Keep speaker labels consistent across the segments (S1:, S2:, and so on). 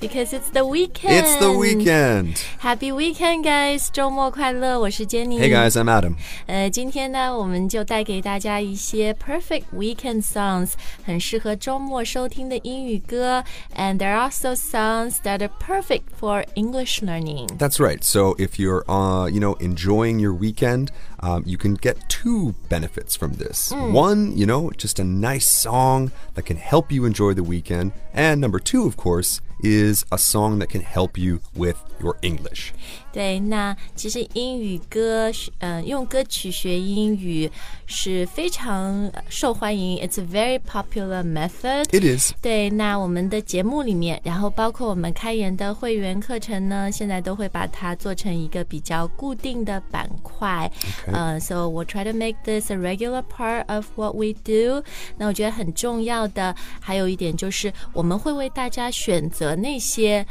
S1: Because it's the weekend.
S2: It's the weekend.
S1: Happy weekend, guys！周末快乐！我是 Jenny。
S2: Hey guys, I'm Adam.
S1: 呃，今天呢，我们就带给大家一些 perfect weekend songs，很适合周末收听的英语歌。And there are also songs that are perfect for English learning.
S2: That's right. So if you're, uh, you know, enjoying your weekend, um, you can get two benefits from this. One, you know, just a nice song that can help you enjoy the weekend, and number two, of course, is a song that can help you with your English.
S1: 对，那其实英语歌，呃，用歌曲学英语是非常受欢迎，It's a very popular method.
S2: It is.
S1: 对，那我们的节目里面，然后包括我们开源的会员课程呢，现在都会把它做成一个比较固定的板块。呃、s o we'll try to make this a regular part of what we do。那我觉得很重要的还有一点就是，我们会为大家选择 那些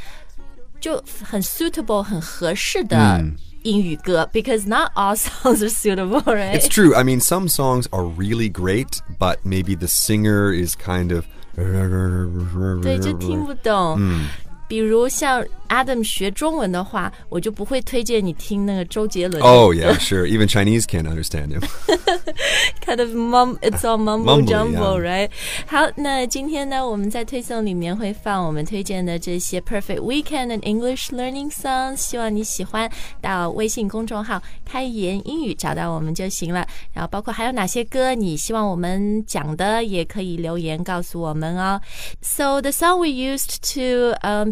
S1: 就很 suitable、很合适的英语歌、b e c a u s e not all songs are suitable, right?
S2: It's true. I mean, some songs are really great, but maybe the singer is kind of.
S1: 对，就听不懂。 比如像 Adam 学中文的话，我就不会推荐你听那个周杰伦的
S2: Oh, yeah, sure. Even Chinese can't understand him.
S1: kind of mum, it's all mumble
S2: Mumbly,
S1: jumble,
S2: yeah.
S1: right? 好，那今天呢，我们在推送里面会放我们推荐的这些 Perfect Weekend and English Learning Songs，希望你喜欢。到微信公众号“开言英语”找到我们就行了。然后包括还有哪些歌你希望我们讲的，也可以留言告诉我们哦。So the song we used to um,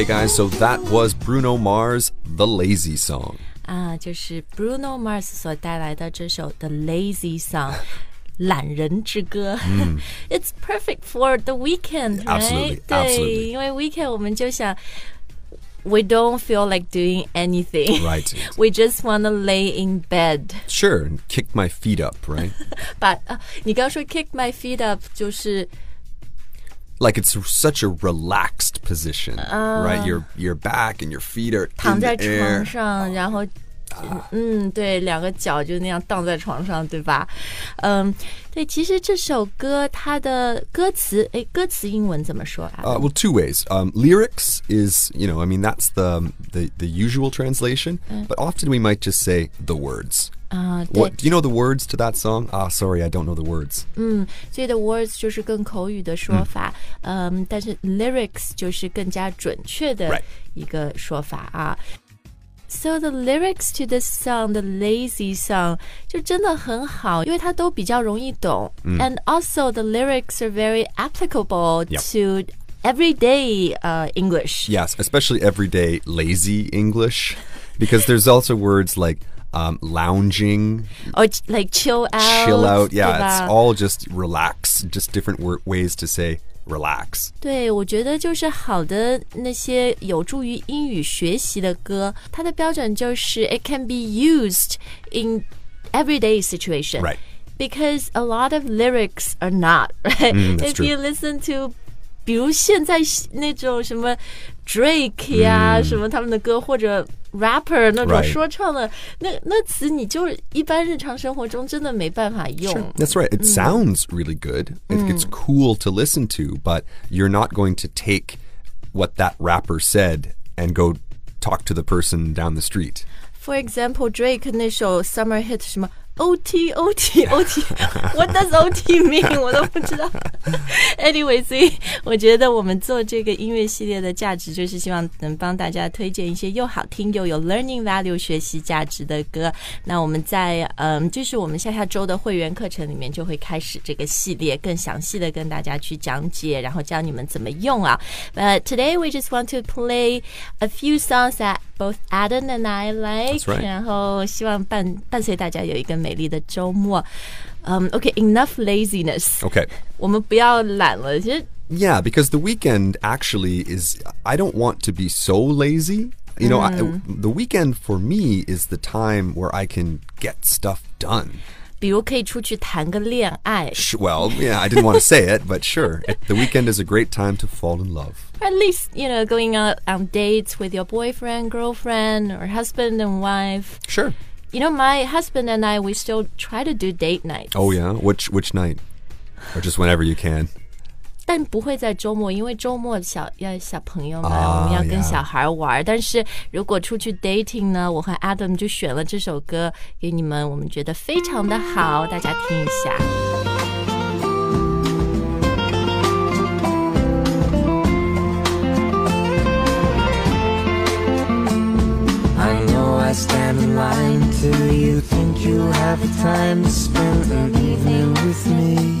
S2: Okay, guys, so that was Bruno Mars' The Lazy Song.
S1: 啊，就是 Bruno Mars 所带来的这首《The Lazy Song》。懒人之歌、i t s perfect for the weekend, right?
S2: Absolutely,
S1: 对
S2: absolutely.
S1: 因为 weekend 我们就想，we don't feel like doing anything,
S2: Right.
S1: We just wanna lay in bed.
S2: Sure, and kick my feet up, right?
S1: But 啊，你刚说 kick my feet up 就是。
S2: like it's such a relaxed position, right? Your your back and your feet are
S1: 躺
S2: in
S1: 在
S2: the air.
S1: 床上，然后，嗯，对，两个脚就那样荡在床上，对吧？嗯，对，其实这首歌它的歌词，哎，歌词英文怎么说啊？
S2: Uh, well, two ways. Um, lyrics is, you know, I mean, that's the the, the usual translation, but often we might just say the words.
S1: 啊，对
S2: What do you know the words to that song? Ah, sorry, I don't know the words.
S1: 所以的 words 就是更口语的说法，嗯，但是 lyrics 就是更加准确的
S2: Right.
S1: 一个说法啊。So the lyrics to this song, the lazy song，就真的很好，因为它都比较容易懂、a n d also the lyrics are very applicable
S2: Yep.
S1: to everyday uh, English.
S2: Yes, especially everyday lazy English, because there's also words like um, lounging,
S1: Or like chill out,
S2: chill out.
S1: 对
S2: Yeah,
S1: 吧
S2: it's all just relax, just different wor- ways to say relax.
S1: 对，我觉得就是好的那些有助于英语学习的歌，它的标准就是 it can be used in everyday situation.
S2: Right.
S1: Because a lot of lyrics are not, right?
S2: Mm, that's
S1: if
S2: true.
S1: you listen to 比如现在那种什么 Drake 呀、什么他们的歌，或者 rapper 那种
S2: Right
S1: 说唱的那那词，你就是一般日常生活中真的没办法用。
S2: That's right. It sounds really good. It, It's cool to listen to, but you're not going to take what that rapper said and go talk to the person down the street.
S1: For example, Drake 那首 Summer Hit 什么 OT OT OT，What does OT mean？我都不知道。Anyway，所以我觉得我们做这个音乐系列的价值，就是希望能帮大家推荐一些又好听又有 learning value 学习价值的歌。那我们在嗯，就是我们下下周的会员课程里面就会开始这个系列，更详细的跟大家去讲解，然后教你们怎么用啊。But today we just want to play a few songs that both Adam and I like，、
S2: That's right.
S1: 然后希望伴伴随大家有一个美丽的周末。嗯、o k e n o u g h laziness，、
S2: Okay.
S1: 我们不要懒了。其实
S2: Yeah, because the weekend actually is, I don't want to be so lazy. You know, I, the weekend for me is the time where I can get stuff done.
S1: 比如可以出去谈个恋爱
S2: Sh- Well, yeah, I didn't want to say it, but sure. It, the weekend is a great time to fall in love.
S1: at least you know going out on dates with your boyfriend, girlfriend, or husband and wife.
S2: Sure.
S1: You know, my husband and I we still try to do date nights.
S2: Oh, yeah? Which which night? Or just whenever you can?
S1: 但不会在周末，因为周末小要小朋友嘛，
S2: 啊
S1: 我们要跟小孩玩。但是如果出去 dating 呢，我和 Adam 就选了这首歌给你们，我们觉得非常的好，大家听一下。
S3: I know I stand in line till you think you have the time to spend an evening with me.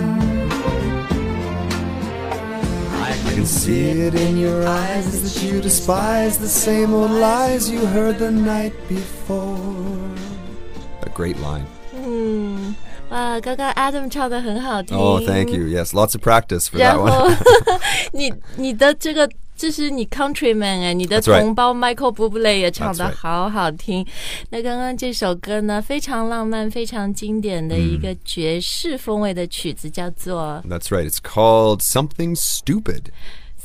S2: can see it in your eyes that you despise the same old lies you heard the night before. A great line.
S1: 哇，刚刚 Adam 唱的很好听。
S2: Oh, thank you. Yes, lots of practice for
S1: 然
S2: that
S1: 后
S2: one.
S1: 你你的这个。 这是你 countryman 哎，你的
S2: That's right.
S1: 同胞 Michael Bublé 也唱
S2: That's
S1: 的
S2: right.
S1: 好好听。那刚刚这首歌呢，非常浪漫、非常经典的一个爵士风味的曲子，叫做
S2: That's right. It's called Something Stupid.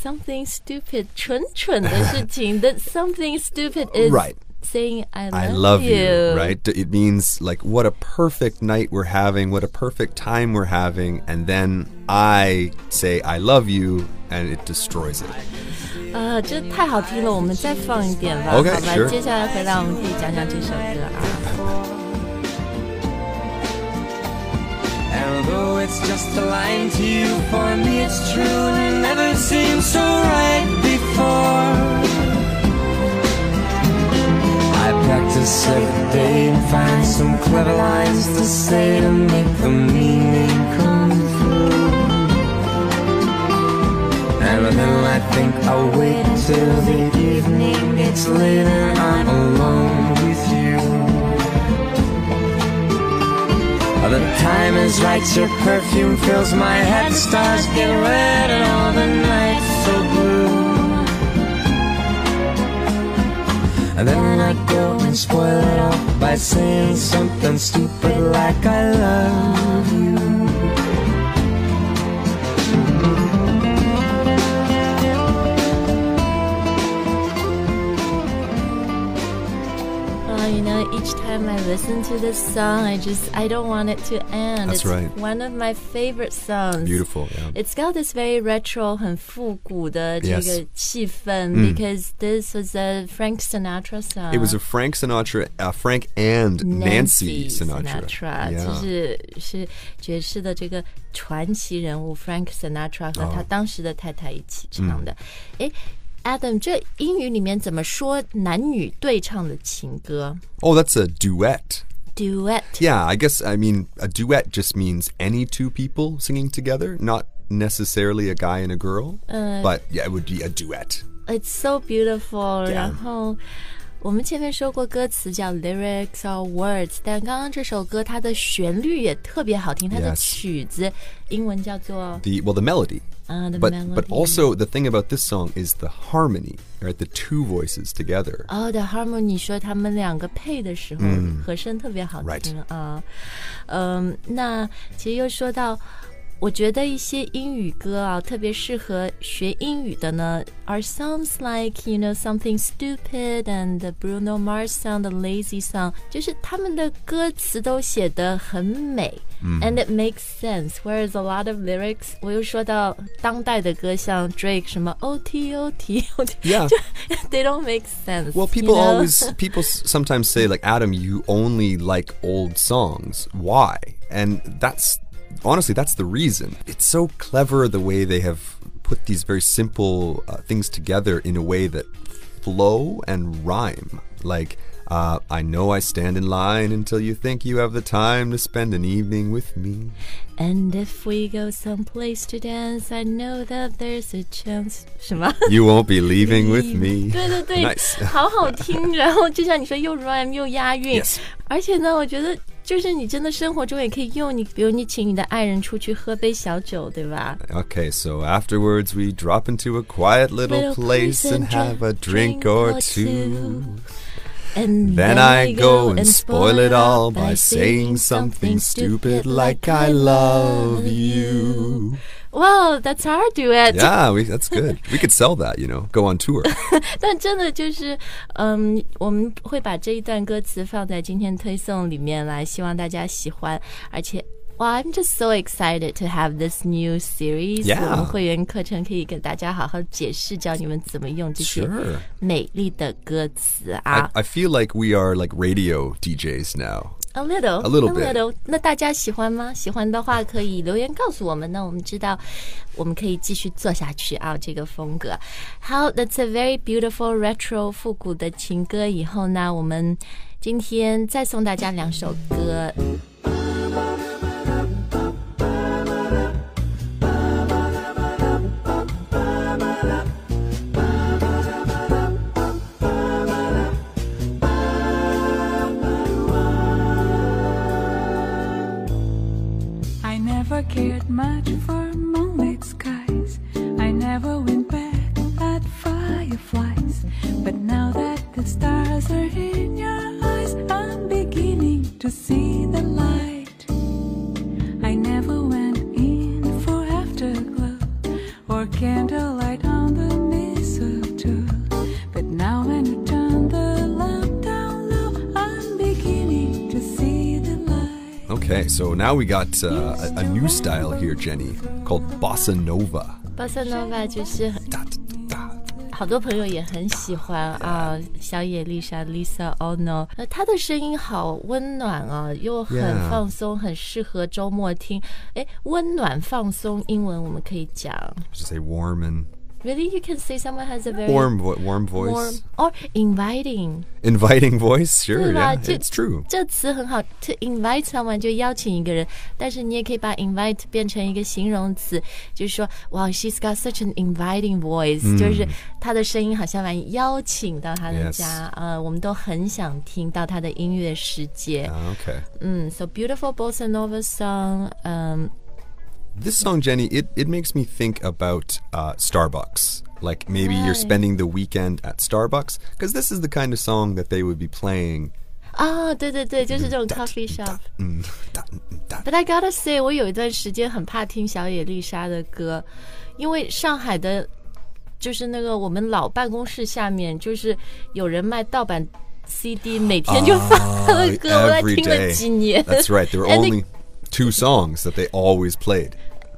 S1: Something Stupid，蠢蠢的事情。The Something Stupid is
S2: Right.
S1: saying I love,
S2: I love you, right? D- It means like what a perfect night we're having, what a perfect time we're having, and then I say I love you and it destroys it.
S1: 啊，这太好听了，我们再放一点吧
S2: OK，
S1: 好吧接下来回来我们可以讲讲这首歌啊。
S3: Although it's just a line to you, for me it's true and it never seemed so right before. I practice every day and find some clever lines to say to make the meaning come I think I'll wait till the evening It's late and I'm alone with you. The time is right, your perfume fills my head. Stars get red and all the nights so blue. And then I go and spoil it all by saying something stupid like I love you.
S1: listen to this song, I just I don't want it to end.
S2: That's
S1: it's
S2: right.
S1: One of my favorite songs.
S2: Beautiful, yeah.
S1: It's got this very retro, 很复古的这
S2: Yes.
S1: 个气氛 because this was a Frank Sinatra song.
S2: It was a Frank Sinatra, uh, Frank and Nancy,
S1: Nancy
S2: Sinatra.
S1: 就
S2: Yeah.
S1: 是是爵士的这个传奇人物 Frank Sinatra 和他当时的太太一起唱的。诶 a d a m 这英语里面怎么说男女对唱的情歌
S2: Oh, that's a duet.
S1: ？Duet。
S2: Yeah, I guess, I mean, a duet just means any two people singing together, not necessarily a guy and a girl,
S1: Uh,
S2: but yeah, it would be a duet.
S1: It's so beautiful。
S2: Yeah.
S1: 然后我们前面说过歌词叫 lyrics or words，但刚刚这首歌它的旋律也特别好听，它的
S2: Yes.
S1: 曲子英文叫做
S2: The well, the melody.
S1: 呃 the
S2: But
S1: melody。
S2: but also the thing about this song is the harmony, right? The two voices together.
S1: 哦、t h e harmony 说他们两个配的时候，和声特别好听啊。嗯，那其实又说到， 我觉得一些英语歌啊，特别适合学英语的呢，are songs like you know something stupid and the Bruno Mars song, the Lazy song，就是他们的歌词都写得很美。And it makes sense. Whereas a lot of lyrics，我又说到当代的歌，像 Drake 什么 O T O T O T，
S2: Yeah.
S1: they don't make sense.
S2: Well,
S1: you
S2: people
S1: know?
S2: always people s- sometimes say like Adam, you only like old songs. Why? And that's honestly that's the reason. It's so clever the way they have put these very simple uh, things together in a way that flow and rhyme. Like uh, I know I stand in line until you think you have the time to spend an evening with me.
S1: And if we go someplace to dance, I know that there's a chance. 什么？
S2: You won't be leaving with me.
S1: 对对对
S2: Nice.
S1: 好好听。然后就像你说，又 rhyme 又押韵
S2: Yes.
S1: 而且呢，我觉得 就是你真的生活中也可以用你，比如你请你的爱人出去喝杯小酒，对吧？
S2: Okay, so afterwards we drop into a quiet little,
S1: Little
S2: place
S1: place
S2: and
S1: and
S2: have a
S1: drink
S2: drink or
S1: or
S2: two.
S1: two. And
S2: Then I go and spoil it all by saying something stupid like I love you.
S1: Wow, that's our duet.
S2: Yeah, we, that's good. We could sell that, you know, go on tour.
S1: 但真的就是，嗯，我们会把这一段歌词放在今天推送里面来，希望大家喜欢。而且，哇，I'm just so excited to have this new series。
S2: Yeah
S1: 我们会员课程可以跟大家好好解释，教你们怎么用这些
S2: Sure.
S1: 美丽的歌词啊。
S2: I, I feel like we are like radio DJs now.
S1: A little,
S2: A little bit.
S1: little. 那大家喜欢吗？喜欢的话可以留言告诉我们，那我们知道我们可以继续做下去啊。这个风格，好，That's a very beautiful retro 复古的情歌。以后呢，我们今天再送大家两首歌。
S4: Much for moonlit skies. I never went back at fireflies. But now that the stars are in your eyes, I'm beginning to see the light. I never went in for afterglow or candlelight
S2: Okay, so now we got uh, a, a new style here, Jenny, called bossa nova.
S1: Bossa Nova 就是很
S2: Da, da, da.
S1: 好多朋友也很喜欢啊，小野丽莎 Lisa Ono，那她的声音好温暖啊，又很
S2: Yeah
S1: 放松，很适合周末听。哎，温暖放松，英文我们可以讲
S2: Just say warm and
S1: Really, you can say someone has a very
S2: warm, vo- warm voice,
S1: warm or inviting，
S2: inviting voice. Sure,
S1: 对吧？
S2: yeah,
S1: 这
S2: it's true.
S1: 这词很好，to invite someone 就邀请一个人，但是你也可以把 invite 变成一个形容词，就是说，哇，she's got such an inviting voice，、就是她的声音好像把你邀请到她的
S2: Yes
S1: 家，呃，我们都很想听到她的音乐世界。
S2: Ah, okay.
S1: 嗯，so beautiful bossa nova song，嗯、
S2: This song, Jenny, it, it makes me think about uh, Starbucks. Like maybe you're
S1: Right.
S2: spending the weekend at Starbucks, because this is the kind of song that they would be playing.
S1: 啊，对对对，就是这种 coffee shop。
S2: Mm, da, mm, da.
S1: But I gotta say，我有一段时间很怕听小野丽莎的歌，因为上海的，就是那个我们老办公室下面，就是有人卖盗版 CD，每天就放她的歌，我在
S2: every
S1: 听了
S2: day.
S1: 几年。
S2: That's right. There were
S1: And
S2: only two songs that they always played.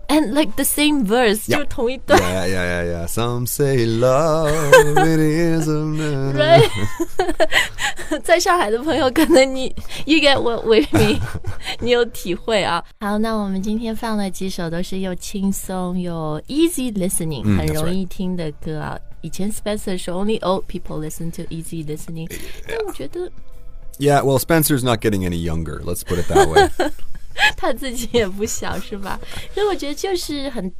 S1: and like the same verse，
S2: Yeah.
S1: 就同一段。
S2: Yeah, yeah, yeah, yeah. Some say love it is a man.
S1: Right 在上海的朋友，可能你 you get what we mean，你有体会啊。好，那我们今天放了几首都是又轻松又 easy listening，、
S2: 嗯
S1: 很
S2: that's
S1: 容易听的歌啊。以前 Spencer 说 only old people listen to easy listening，但我觉得
S2: Yeah, well, Spencer's not getting any younger. Let's put it that way.
S1: 他自己也不小，是吧？所以我觉得就是很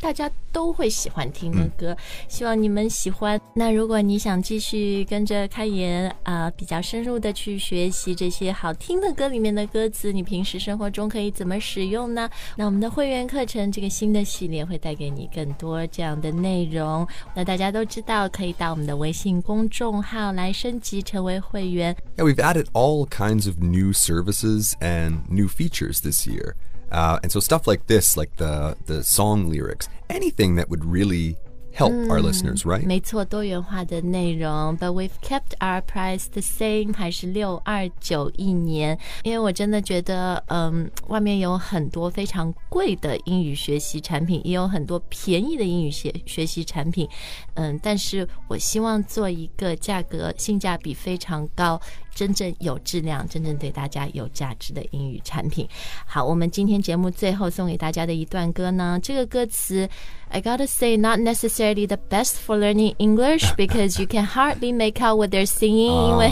S1: 大家都会喜欢听的歌，希望你们喜欢。那如果你想继续跟着开言啊、比较深入的去学习这些好听的歌里面的歌词，你平时生活中可以怎么使用呢？那我们的会员课程这个新的系列会带给你更多这样的内容。那大家都知道，可以到我们的微信公众号来升级成为会员。
S2: Yeah, we've added all kinds of new services and new features this year. Uh, and so stuff like this, like the the song lyrics, anything that would really help our listeners, right?
S1: 没错，多元化的内容，But we've kept our price the same，还是六二九一年。因为我真的觉得，嗯，外面有很多非常贵的英语学习产品，也有很多便宜的英语学学习产品，嗯，但是我希望做一个价格性价比非常高。 真正有质量、真正对大家有价值的英语产品。好，我们今天节目最后送给大家的一段歌呢，这个歌词，I gotta say not necessarily the best for learning English because you can hardly make out what they're singing，、因为，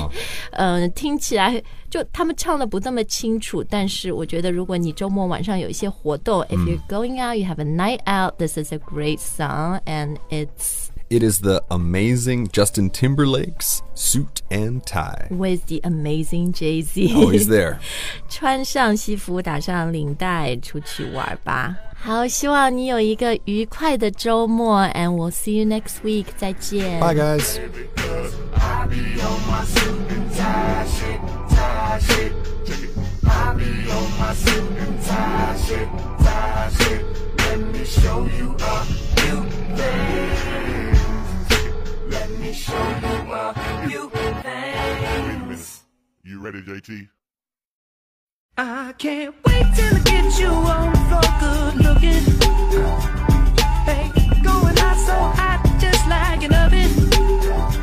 S1: 嗯、听起来就他们唱的不那么清楚。但是我觉得，如果你周末晚上有一些活动、i f you're going out, you have a night out, this is a great song and it's
S2: It is the amazing Justin Timberlake's Suit and Tie.
S1: with the amazing Jay Z。
S2: Oh, he's there.
S1: 穿上西服，打上领带，出去玩吧。好，希望你有一个愉快的周末，and we'll see you next week。再见。
S2: Bye, guys.
S5: You show you things. You ready, JT?
S3: I can't wait till I get you on good looking. Hey, going hot, so hot, just like an oven.